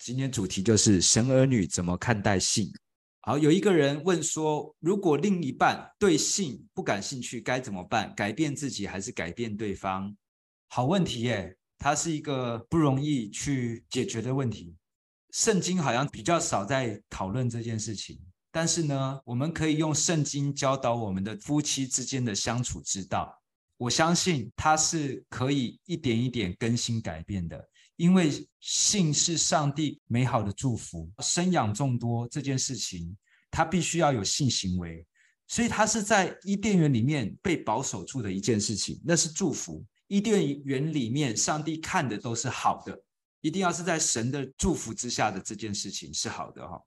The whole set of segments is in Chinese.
今天主题就是神儿女怎么看待性。好，有一个人问说，如果另一半对性不感兴趣，该怎么办？改变自己还是改变对方？好问题耶，它是一个不容易去解决的问题。圣经好像比较少在讨论这件事情，但是呢，我们可以用圣经教导我们的夫妻之间的相处之道。我相信它是可以一点一点更新改变的，因为性是上帝美好的祝福，生养众多这件事情，它必须要有性行为，所以它是在伊甸园里面被保守住的一件事情，那是祝福。伊甸园里面，上帝看的都是好的。一定要是在神的祝福之下的这件事情是好的哈。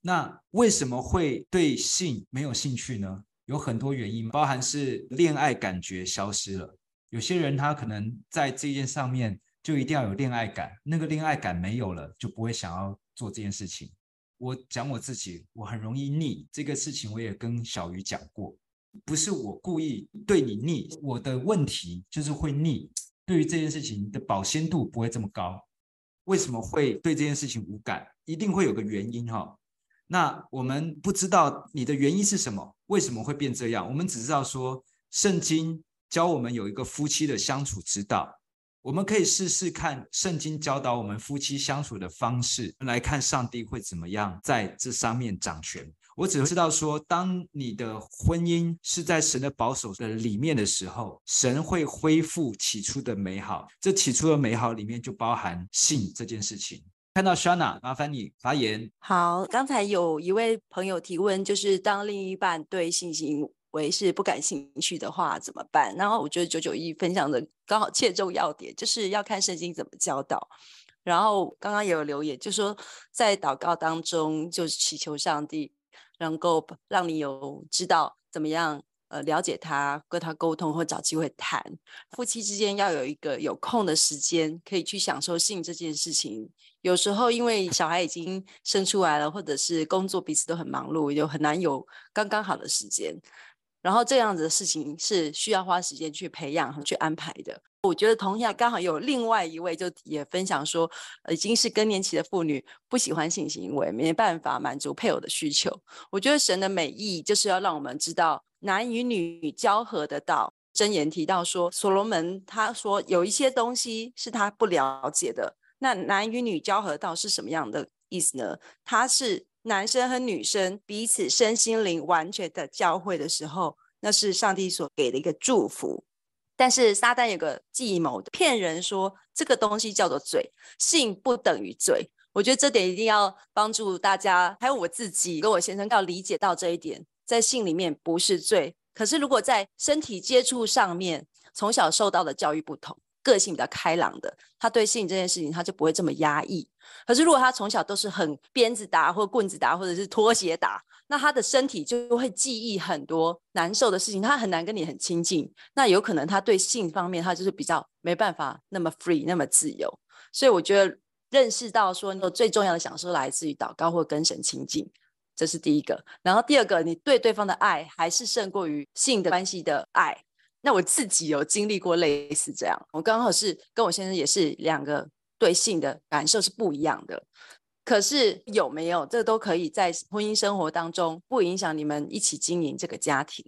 那为什么会对性没有兴趣呢？有很多原因，包含是恋爱感觉消失了。有些人他可能在这件上面就一定要有恋爱感，那个恋爱感没有了，就不会想要做这件事情。我讲我自己，我很容易腻，这个事情我也跟小鱼讲过，不是我故意对你腻，我的问题就是会腻。对于这件事情的保鲜度不会这么高。为什么会对这件事情无感？一定会有个原因哈。那我们不知道你的原因是什么，为什么会变这样？我们只知道说，圣经教我们有一个夫妻的相处之道。我们可以试试看圣经教导我们夫妻相处的方式，来看上帝会怎么样在这上面掌权。我只知道说，当你的婚姻是在神的保守的里面的时候，神会恢复起初的美好。这起初的美好里面就包含性这件事情。看到 Shanna，麻烦你发言。好，刚才有一位朋友提问，就是当另一半对性行为是不感兴趣的话怎么办？然后我觉得九九一分享的刚好切中要点，就是要看圣经怎么教导。然后刚刚也有留言，就说在祷告当中，就祈求上帝。能够让你有知道怎么样呃了解他，跟他沟通或找机会谈。夫妻之间要有一个有空的时间，可以去享受性这件事情。有时候因为小孩已经生出来了，或者是工作彼此都很忙碌，就很难有刚刚好的时间。然后这样子的事情是需要花时间去培养和去安排的。我觉得同样刚好有另外一位就也分享说，已经是更年期的妇女不喜欢性行为，没办法满足配偶的需求。我觉得神的美意就是要让我们知道男与女交合的道。箴言提到说，所罗门他说有一些东西是他不了解的。那男与女交合道是什么样的意思呢？他是男生和女生彼此身心灵完全的交汇的时候，那是上帝所给的一个祝福。但是撒旦有个计谋，骗人说这个东西叫做罪，性不等于罪。我觉得这点一定要帮助大家，还有我自己跟我先生要理解到这一点，在性里面不是罪。可是如果在身体接触上面，从小受到的教育不同，个性比较开朗的，他对性这件事情他就不会这么压抑。可是如果他从小都是很鞭子打或棍子打，或者是拖鞋打。那他的身体就会记忆很多难受的事情，他很难跟你很亲近。那有可能他对性方面，他就是比较没办法那么 free，那么自由。所以我觉得认识到说，你最重要的享受来自于祷告或跟神亲近，这是第一个。然后第二个，你对对方的爱还是胜过于性的关系的爱。那我自己有经历过类似这样，我刚好是跟我先生也是两个对性的感受是不一样的。可是有没有，这都可以在婚姻生活当中不影响你们一起经营这个家庭。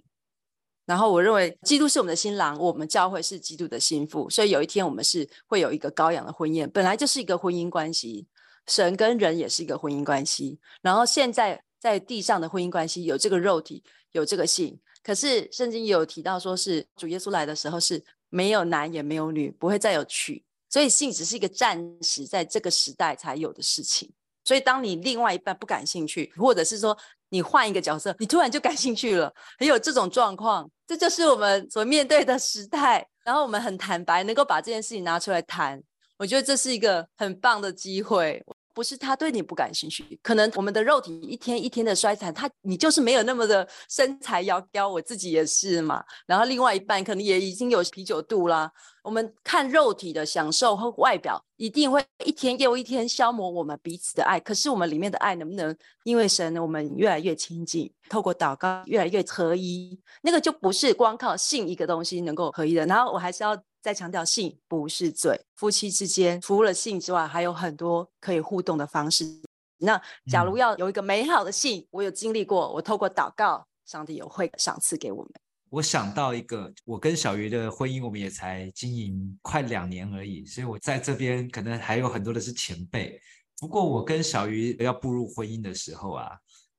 然后我认为，基督是我们的新郎，我们教会是基督的新妇，所以有一天我们是会有一个羔羊的婚宴，本来就是一个婚姻关系，神跟人也是一个婚姻关系。然后现在在地上的婚姻关系有这个肉体，有这个性，可是圣经有提到说是主耶稣来的时候是没有男也没有女，不会再有娶，所以性只是一个暂时在这个时代才有的事情。所以，当你另外一半不感兴趣，或者是说你换一个角色，你突然就感兴趣了，还有这种状况，这就是我们所面对的时代。然后我们很坦白，能够把这件事情拿出来谈，我觉得这是一个很棒的机会。不是他对你不感兴趣，可能我们的肉体一天一天的衰残，他你就是没有那么的身材窈窕，我自己也是嘛。然后另外一半可能也已经有啤酒肚啦。我们看肉体的享受和外表，一定会一天又一天消磨我们彼此的爱。可是我们里面的爱能不能因为神，我们越来越亲近，透过祷告越来越合一？那个就不是光靠性一个东西能够合一的。然后我还是要。再强调性不是罪，夫妻之间除了性之外，还有很多可以互动的方式。那假如要有一个美好的性，嗯、我有经历过，我透过祷告，上帝有会赏赐给我们。我想到一个，我跟小鱼的婚姻，我们也才经营快两年而已，所以我在这边可能还有很多的是前辈。不过我跟小鱼要步入婚姻的时候啊，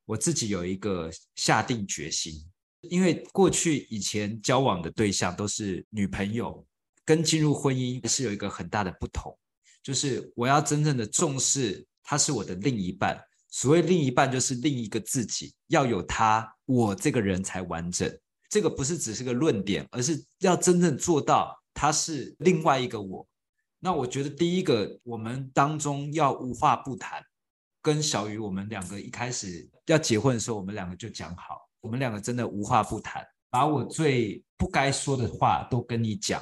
我自己有一个下定决心，因为过去以前交往的对象都是女朋友。跟进入婚姻是有一个很大的不同，就是我要真正的重视他是我的另一半。所谓另一半，就是另一个自己，要有他，我这个人才完整。这个不是只是个论点，而是要真正做到他是另外一个我。那我觉得第一个，我们当中要无话不谈。跟小鱼，我们两个一开始要结婚的时候，我们两个就讲好，我们两个真的无话不谈，把我最不该说的话都跟你讲。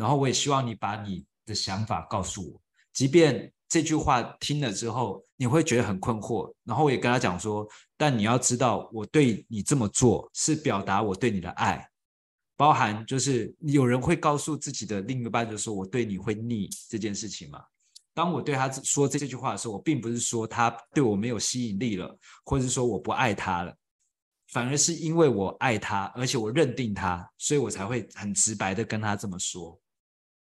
然后我也希望你把你的想法告诉我，即便这句话听了之后你会觉得很困惑。然后我也跟他讲说，但你要知道，我对你这么做是表达我对你的爱，包含就是有人会告诉自己的另一半，就说我对你会腻这件事情嘛。当我对他说这句话的时候，我并不是说他对我没有吸引力了，或者是说我不爱他了。反而是因为我爱他，而且我认定他，所以我才会很直白的跟他这么说。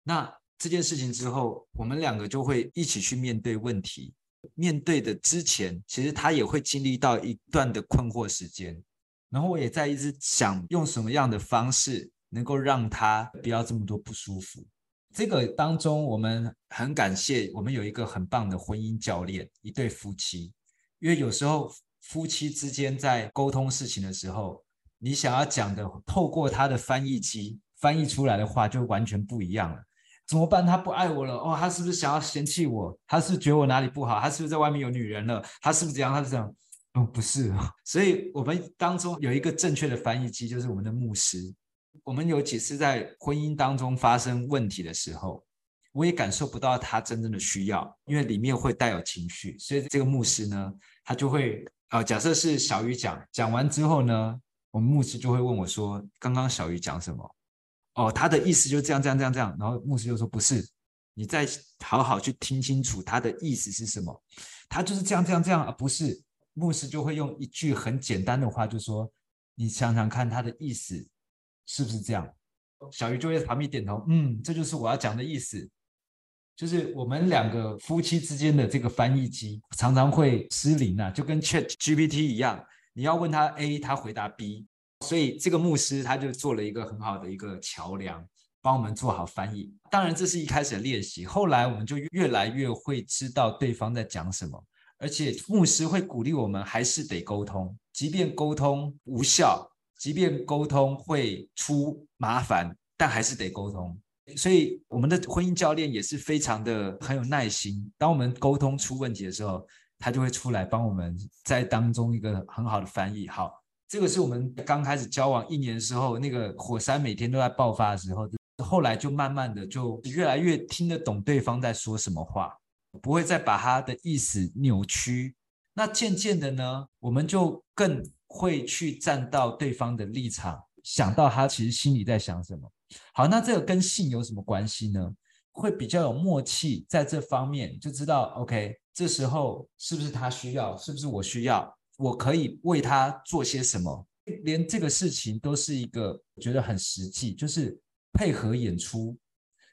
那这件事情之后，我们两个就会一起去面对问题。面对的之前，其实他也会经历到一段的困惑时间。然后我也在一直想用什么样的方式能够让他不要这么多不舒服。这个当中，我们很感谢我们有一个很棒的婚姻教练，一对夫妻。因为有时候夫妻之间在沟通事情的时候，你想要讲的，透过他的翻译机翻译出来的话，就完全不一样了。怎么办？他不爱我了哦，他是不是想要嫌弃我？他是，觉得我哪里不好？他是不是在外面有女人了？他是不是这样？他是这样？哦，不是。所以我们当中有一个正确的翻译机，就是我们的牧师。我们有几次在婚姻当中发生问题的时候，我也感受不到他真正的需要，因为里面会带有情绪。所以这个牧师呢，他就会啊、呃，假设是小鱼讲，讲完之后呢，我们牧师就会问我说：“刚刚小鱼讲什么？”哦，他的意思就这样，这样，这样，这样。然后牧师就说：“不是，你再好好去听清楚他的意思是什么。他就是这样，这样，这样，啊不是。”牧师就会用一句很简单的话就说：“你想想看，他的意思是不是这样？”小鱼就会旁边点头：“嗯，这就是我要讲的意思。”就是我们两个夫妻之间的这个翻译机常常会失灵啊，就跟 Chat GPT 一样，你要问他 A，他回答 B。所以这个牧师他就做了一个很好的一个桥梁，帮我们做好翻译。当然这是一开始的练习，后来我们就越来越会知道对方在讲什么，而且牧师会鼓励我们还是得沟通，即便沟通无效，即便沟通会出麻烦，但还是得沟通。所以我们的婚姻教练也是非常的很有耐心，当我们沟通出问题的时候，他就会出来帮我们在当中一个很好的翻译。好。这个是我们刚开始交往一年的时候，那个火山每天都在爆发的时候，后来就慢慢的就越来越听得懂对方在说什么话，不会再把他的意思扭曲。那渐渐的呢，我们就更会去站到对方的立场，想到他其实心里在想什么。好，那这个跟性有什么关系呢？会比较有默契，在这方面就知道，OK，这时候是不是他需要，是不是我需要？我可以为他做些什么？连这个事情都是一个觉得很实际，就是配合演出。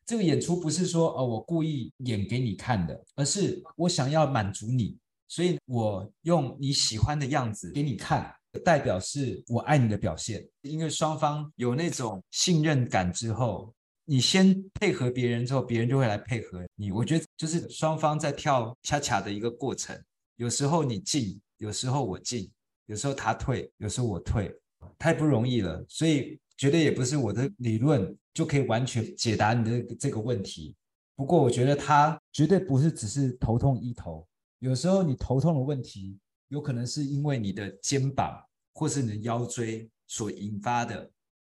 这个演出不是说哦，我故意演给你看的，而是我想要满足你，所以我用你喜欢的样子给你看，代表是我爱你的表现。因为双方有那种信任感之后，你先配合别人之后，别人就会来配合你。我觉得就是双方在跳恰恰的一个过程。有时候你进。有时候我进，有时候他退，有时候我退，太不容易了。所以绝对也不是我的理论就可以完全解答你的这个问题。不过我觉得他绝对不是只是头痛医头，有时候你头痛的问题，有可能是因为你的肩膀或是你的腰椎所引发的，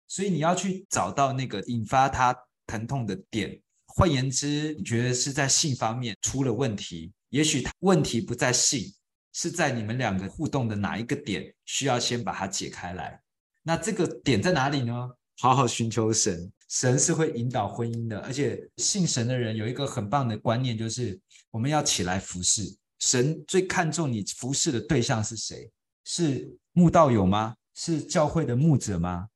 所以你要去找到那个引发他疼痛的点。换言之，你觉得是在性方面出了问题，也许问题不在性。是在你们两个互动的哪一个点需要先把它解开来？那这个点在哪里呢？好好寻求神，神是会引导婚姻的，而且信神的人有一个很棒的观念，就是我们要起来服侍。神最看重你服侍的对象是谁？是慕道友吗？是教会的牧者吗？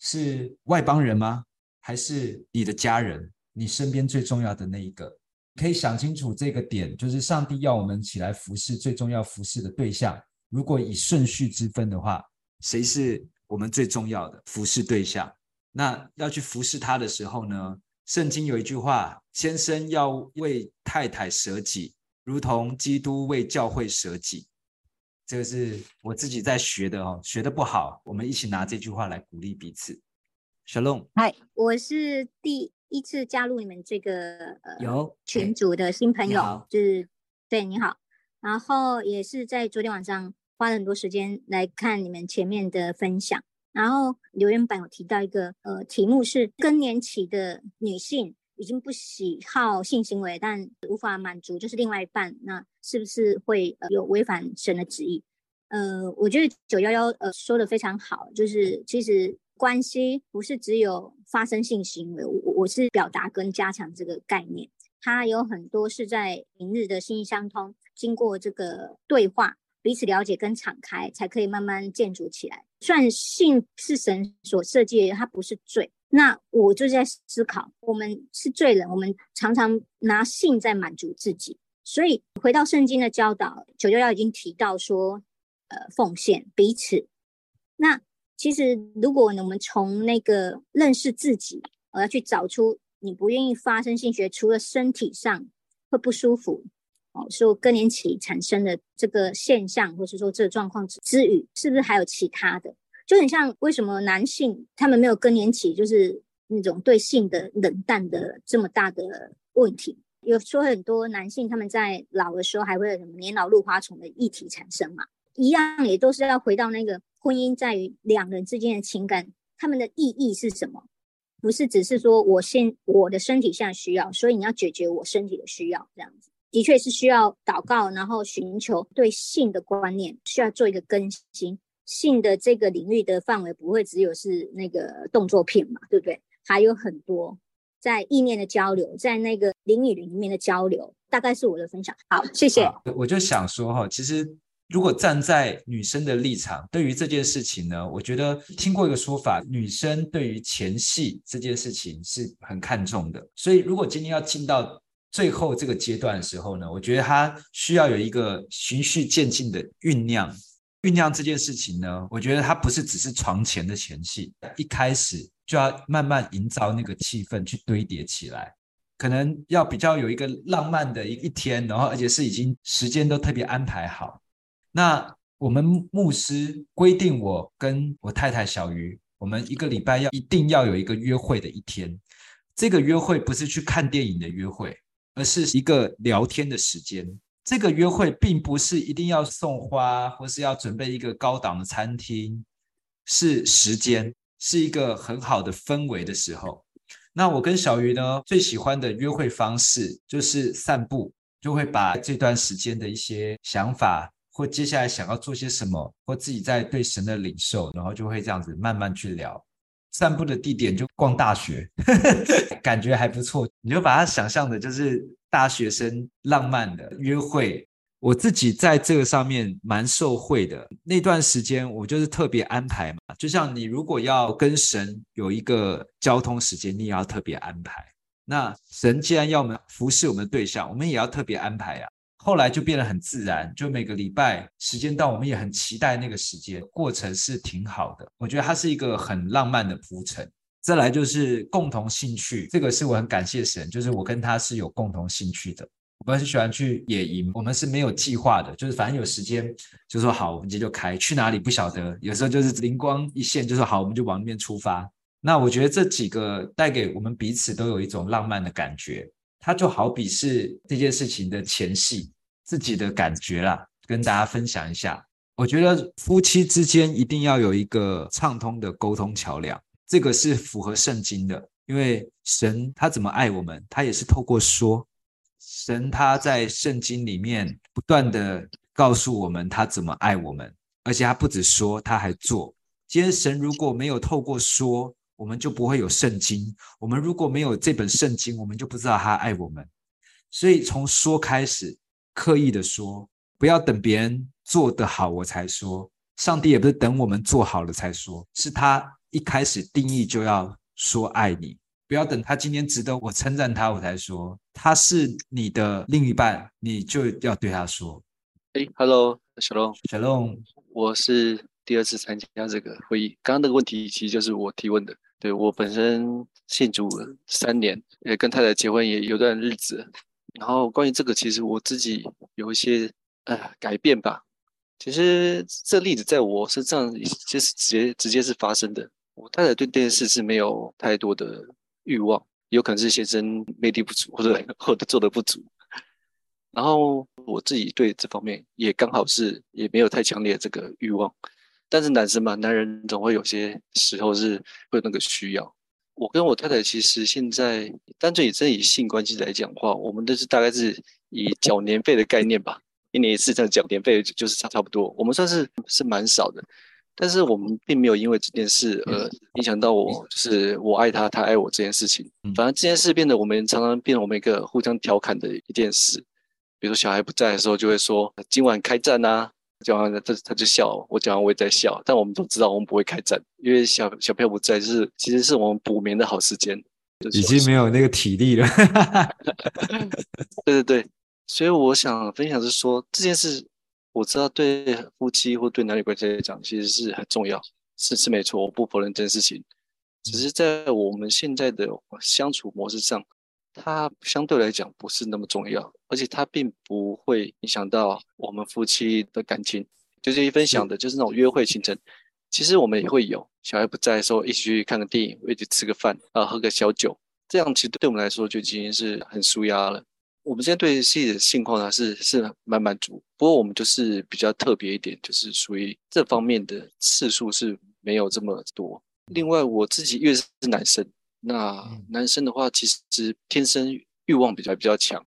是外邦人吗？还是你的家人？你身边最重要的那一个？可以想清楚这个点，就是上帝要我们起来服侍最重要服侍的对象。如果以顺序之分的话，谁是我们最重要的服侍对象？那要去服侍他的时候呢？圣经有一句话：先生要为太太舍己，如同基督为教会舍己。这个是我自己在学的哦，学的不好，我们一起拿这句话来鼓励彼此。Shalom，嗨，我是第一次加入你们这个呃有群组的新朋友，就是对你好，然后也是在昨天晚上花了很多时间来看你们前面的分享，然后留言板有提到一个呃题目是更年期的女性。已经不喜好性行为，但无法满足，就是另外一半，那是不是会呃有违反神的旨意？呃，我觉得九幺幺呃说的非常好，就是其实关系不是只有发生性行为，我我是表达跟加强这个概念，它有很多是在平日的心意相通，经过这个对话，彼此了解跟敞开，才可以慢慢建筑起来。虽然性是神所设计的，它不是罪。那我就在思考，我们是罪人，我们常常拿性在满足自己。所以回到圣经的教导，九九幺已经提到说，呃，奉献彼此。那其实如果我们从那个认识自己，我要去找出你不愿意发生性学，除了身体上会不舒服，哦，说更年期产生的这个现象，或是说这个状况之余，是不是还有其他的？就很像为什么男性他们没有更年期，就是那种对性的冷淡的这么大的问题。有说很多男性他们在老的时候还会有什么年老入花丛的议题产生嘛？一样也都是要回到那个婚姻在于两人之间的情感，他们的意义是什么？不是只是说我现我的身体现在需要，所以你要解决我身体的需要这样子，的确是需要祷告，然后寻求对性的观念需要做一个更新。性的这个领域的范围不会只有是那个动作片嘛，对不对？还有很多在意念的交流，在那个灵语里面的交流，大概是我的分享。好，谢谢。我就想说哈，其实如果站在女生的立场，对于这件事情呢，我觉得听过一个说法，女生对于前戏这件事情是很看重的。所以如果今天要进到最后这个阶段的时候呢，我觉得她需要有一个循序渐进的酝酿。酝酿这件事情呢，我觉得它不是只是床前的前戏，一开始就要慢慢营造那个气氛，去堆叠起来，可能要比较有一个浪漫的一一天，然后而且是已经时间都特别安排好。那我们牧师规定，我跟我太太小鱼，我们一个礼拜要一定要有一个约会的一天。这个约会不是去看电影的约会，而是一个聊天的时间。这个约会并不是一定要送花，或是要准备一个高档的餐厅，是时间，是一个很好的氛围的时候。那我跟小鱼呢，最喜欢的约会方式就是散步，就会把这段时间的一些想法，或接下来想要做些什么，或自己在对神的领受，然后就会这样子慢慢去聊。散步的地点就逛大学，感觉还不错。你就把它想象的就是大学生浪漫的约会。我自己在这个上面蛮受惠的。那段时间我就是特别安排嘛，就像你如果要跟神有一个交通时间，你也要特别安排。那神既然要我们服侍我们的对象，我们也要特别安排呀。后来就变得很自然，就每个礼拜时间到，我们也很期待那个时间，过程是挺好的。我觉得它是一个很浪漫的铺陈。再来就是共同兴趣，这个是我很感谢神，就是我跟他是有共同兴趣的。我们是喜欢去野营，我们是没有计划的，就是反正有时间就说好，我们今天就开，去哪里不晓得，有时候就是灵光一现，就说好，我们就往那边出发。那我觉得这几个带给我们彼此都有一种浪漫的感觉，它就好比是这件事情的前戏。自己的感觉啦，跟大家分享一下。我觉得夫妻之间一定要有一个畅通的沟通桥梁，这个是符合圣经的。因为神他怎么爱我们，他也是透过说。神他在圣经里面不断的告诉我们他怎么爱我们，而且他不止说，他还做。今天神如果没有透过说，我们就不会有圣经。我们如果没有这本圣经，我们就不知道他爱我们。所以从说开始，刻意的说，不要等别人做得好我才说。上帝也不是等我们做好了才说，是他一开始定义就要说爱你。不要等他今天值得我称赞他，我才说他是你的另一半，你就要对他说。哎，Hello，Shalom，Shalom，我是第二次参加这个会议。刚刚那个问题其实就是我提问的。对，我本身信主三年，也跟太太结婚也有段日子。然后关于这个，其实我自己有一些呃改变吧。其实这例子在我身上其实直接直接是发生的。我太太对这件事是没有太多的欲望，有可能是先生魅力不足，或者或者做的不足。然后我自己对这方面也刚好是也没有太强烈的这个欲望。但是男生嘛，男人总会有些时候是会有那个需要。我跟我太太其实现在单纯以真以性关系来讲的话，我们都是大概是以缴年费的概念吧，一年一次这样缴年费就是差差不多。我们算是是蛮少的，但是我们并没有因为这件事而影响到我，就是我爱他，他爱我这件事情。反而这件事变得我们常常变成我们一个互相调侃的一件事。比如说小孩不在的时候，就会说今晚开战啊。讲完了，他他就笑，我讲完我也在笑，但我们都知道我们不会开战，因为小小朋友不在，就是其实是我们补眠的好时间，已经没有那个体力了。对对对，所以我想分享是说这件事，我知道对夫妻或对男女关系来讲，其实是很重要，是是没错，我不否认这件事情，只是在我们现在的相处模式上。它相对来讲不是那么重要，而且它并不会影响到我们夫妻的感情。就是一分享的，就是那种约会行程，其实我们也会有。小孩不在的时候，一起去看个电影，一起吃个饭，啊，喝个小酒，这样其实对我们来说就已经是很舒压了。我们现在对自己的性况呢是是蛮满足，不过我们就是比较特别一点，就是属于这方面的次数是没有这么多。另外，我自己因为是男生。那男生的话，其实天生欲望比较比较强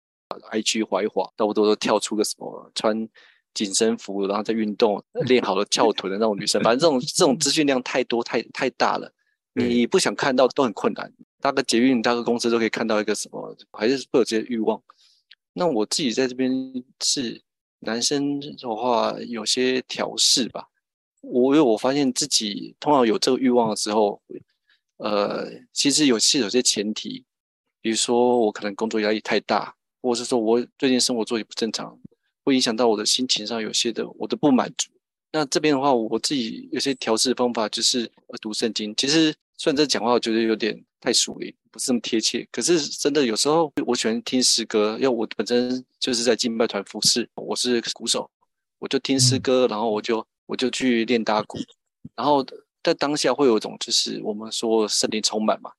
，IG 滑一滑，差不多都跳出个什么穿紧身服，然后再运动练好了翘臀的那种女生。反正这种这种资讯量太多太太大了，你不想看到都很困难。搭个捷运、搭个公司都可以看到一个什么，还是会有这些欲望。那我自己在这边是男生的话，有些调适吧。我因为我发现自己通常有这个欲望的时候。呃，其实有是有些前提，比如说我可能工作压力太大，或者是说我最近生活作息不正常，会影响到我的心情上有些的我的不满足。那这边的话，我自己有些调试方法就是读圣经。其实虽然这讲话我觉得有点太俗了，不是那么贴切，可是真的有时候我喜欢听诗歌，因为我本身就是在敬拜团服侍，我是鼓手，我就听诗歌，然后我就我就去练打鼓，然后。在当下会有一种，就是我们说圣灵充满嘛，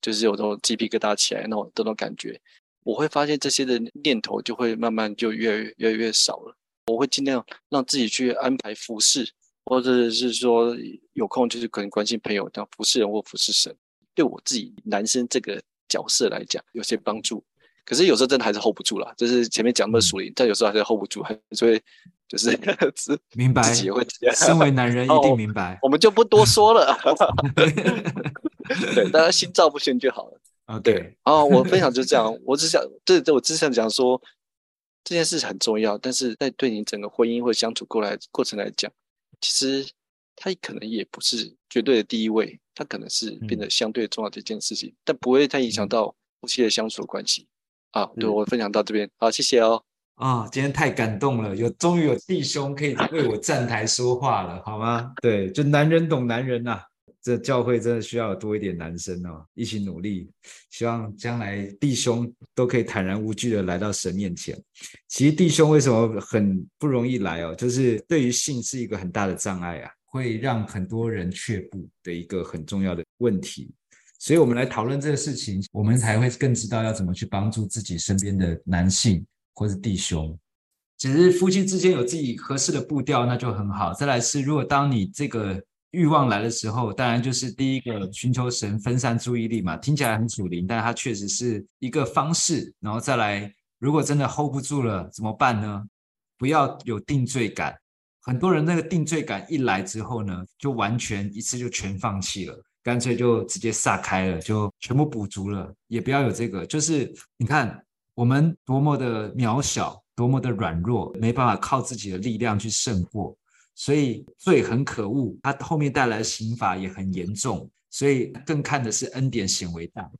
就是有这种鸡皮疙瘩起来那种这种感觉。我会发现这些的念头就会慢慢就越来越越来越少了。我会尽量让自己去安排服侍，或者是说有空就是可能关心朋友，当服侍人或服侍神，对我自己男生这个角色来讲有些帮助。可是有时候真的还是 hold 不住啦，就是前面讲那么属灵，但有时候还是 hold 不住，还是会。就是明白，自己会身为男人 一定明白，我们就不多说了。对，大家心照不宣就好了。啊，对。啊，我分享就这样，我只想，这这我只想讲说，这件事很重要，但是在对你整个婚姻或相处过来过程来讲，其实它可能也不是绝对的第一位，它可能是变得相对重要的一件事情，嗯、但不会太影响到夫妻的相处的关系。啊，对，我分享到这边，好，谢谢哦。啊、今天太感动了，有终于有弟兄可以为我站台说话了，好吗？对，就男人懂男人呐、啊，这教会真的需要多一点男生哦，一起努力，希望将来弟兄都可以坦然无惧的来到神面前。其实弟兄为什么很不容易来哦？就是对于性是一个很大的障碍啊，会让很多人却步的一个很重要的问题。所以我们来讨论这个事情，我们才会更知道要怎么去帮助自己身边的男性。或是弟兄，只是夫妻之间有自己合适的步调，那就很好。再来是，如果当你这个欲望来的时候，当然就是第一个寻求神，分散注意力嘛。听起来很属灵，但它确实是一个方式。然后再来，如果真的 hold 不住了，怎么办呢？不要有定罪感。很多人那个定罪感一来之后呢，就完全一次就全放弃了。干脆就直接撒开了，就全部补足了，也不要有这个。就是你看我们多么的渺小，多么的软弱，没办法靠自己的力量去胜过，所以罪很可恶，它后面带来的刑罚也很严重，所以更看的是恩典显为大。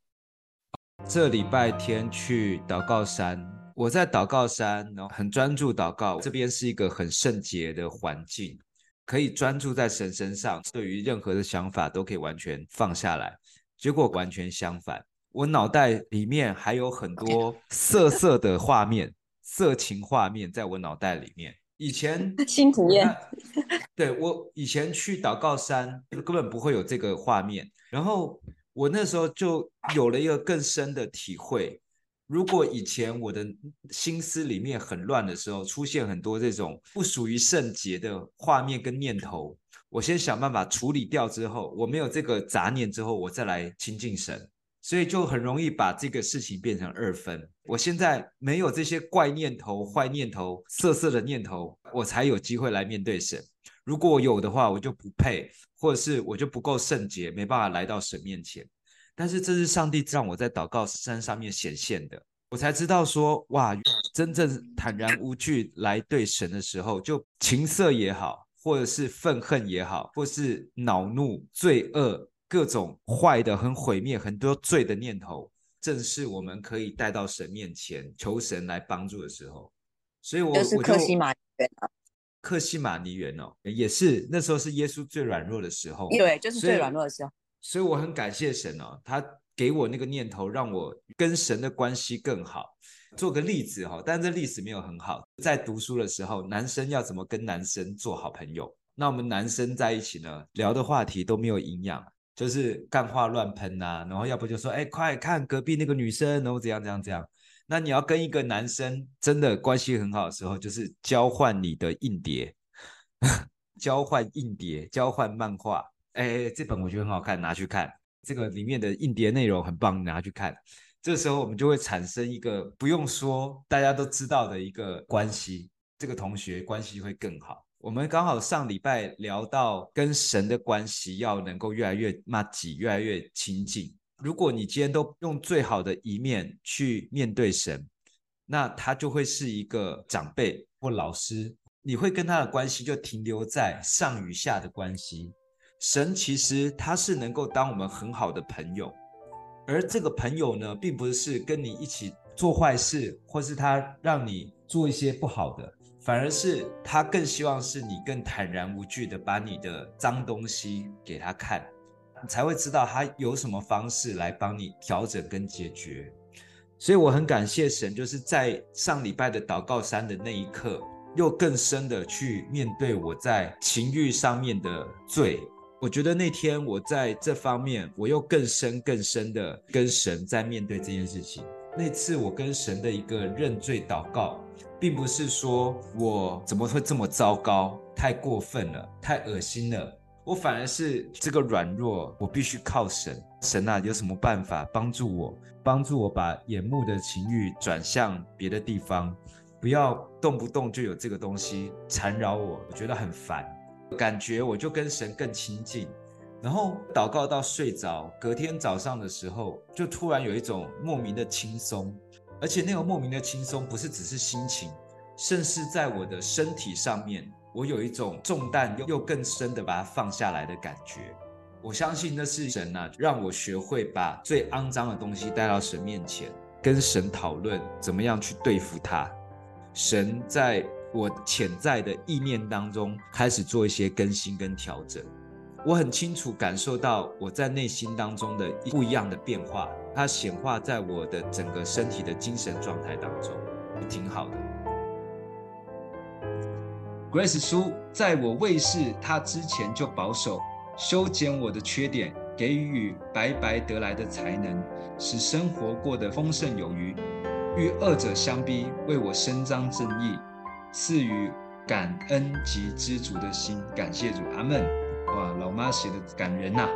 这礼拜天去祷告山，我在祷告山，然后很专注祷告。这边是一个很圣洁的环境。可以专注在神身上，对于任何的想法都可以完全放下来。结果完全相反，我脑袋里面还有很多色色的画面、色情画面在我脑袋里面。以前新体验，对，我以前去祷告山根本不会有这个画面，然后我那时候就有了一个更深的体会。如果以前我的心思里面很乱的时候，出现很多这种不属于圣洁的画面跟念头，我先想办法处理掉之后，我没有这个杂念之后，我再来亲近神，所以就很容易把这个事情变成二分。我现在没有这些怪念头、坏念头、色色的念头，我才有机会来面对神。如果有的话，我就不配，或者是我就不够圣洁，没办法来到神面前。但是这是上帝让我在祷告山上面显现的，我才知道说，哇，真正坦然无惧来对神的时候，就情色也好，或者是愤恨也好，或是恼怒、罪恶、各种坏的、很毁灭、很多罪的念头，正是我们可以带到神面前求神来帮助的时候。所以我，我就是克西马尼园啊，克西马尼园哦，也是那时候是耶稣最软弱的时候，对，就是最软弱的时候。所以我很感谢神哦，他给我那个念头，让我跟神的关系更好。做个例子哈，但这例子没有很好。在读书的时候，男生要怎么跟男生做好朋友？那我们男生在一起呢，聊的话题都没有营养，就是干话乱喷呐，然后要不就说，哎，快看隔壁那个女生，然后怎样怎样怎样。那你要跟一个男生真的关系很好的时候，就是交换你的硬碟，交换硬碟，交换漫画。哎，这本我觉得很好看，拿去看。这个里面的硬碟内容很棒，拿去看。这时候我们就会产生一个不用说，大家都知道的一个关系。这个同学关系会更好。我们刚好上礼拜聊到跟神的关系要能够越来越麻吉，越来越亲近。如果你今天都用最好的一面去面对神，那他就会是一个长辈或老师，你会跟他的关系就停留在上与下的关系。神其实他是能够当我们很好的朋友，而这个朋友呢，并不是跟你一起做坏事，或是他让你做一些不好的，反而是他更希望是你更坦然无惧的把你的脏东西给他看，你才会知道他有什么方式来帮你调整跟解决。所以我很感谢神，就是在上礼拜的祷告山的那一刻，又更深的去面对我在情欲上面的罪。我觉得那天我在这方面，我又更深更深的跟神在面对这件事情。那次我跟神的一个认罪祷告，并不是说我怎么会这么糟糕，太过分了，太恶心了。我反而是这个软弱，我必须靠神。神啊，有什么办法帮助我？帮助我把眼目的情欲转向别的地方，不要动不动就有这个东西缠绕我，我觉得很烦。感觉我就跟神更亲近，然后祷告到睡着，隔天早上的时候，就突然有一种莫名的轻松，而且那个莫名的轻松不是只是心情，甚至在我的身体上面，我有一种重担又又更深的把它放下来的感觉。我相信那是神啊，让我学会把最肮脏的东西带到神面前，跟神讨论怎么样去对付它。神在。我潜在的意念当中开始做一些更新跟调整，我很清楚感受到我在内心当中的不一样的变化，它显化在我的整个身体的精神状态当中，挺好的。Grace 书在我未识他之前就保守修剪我的缺点，给予白白得来的才能，使生活过得丰盛有余，与恶者相逼，为我伸张正义。赐予感恩及知足的心，感谢主，阿门。哇，老妈写的感人呐、啊！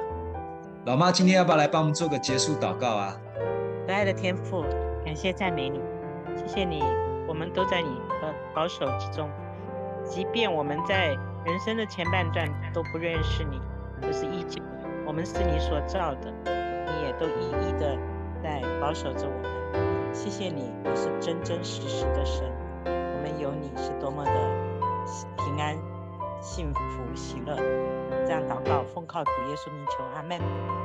老妈，今天要不要来帮我们做个结束祷告啊？可爱的天父，感谢赞美你，谢谢你，我们都在你的保守之中。即便我们在人生的前半段都不认识你，可是依旧，我们是你所造的，你也都一一的在保守着我们。谢谢你，你是真真实实的神，我们有你是多么的平安。幸福喜乐。这样祷告，奉靠主耶稣名求，阿门。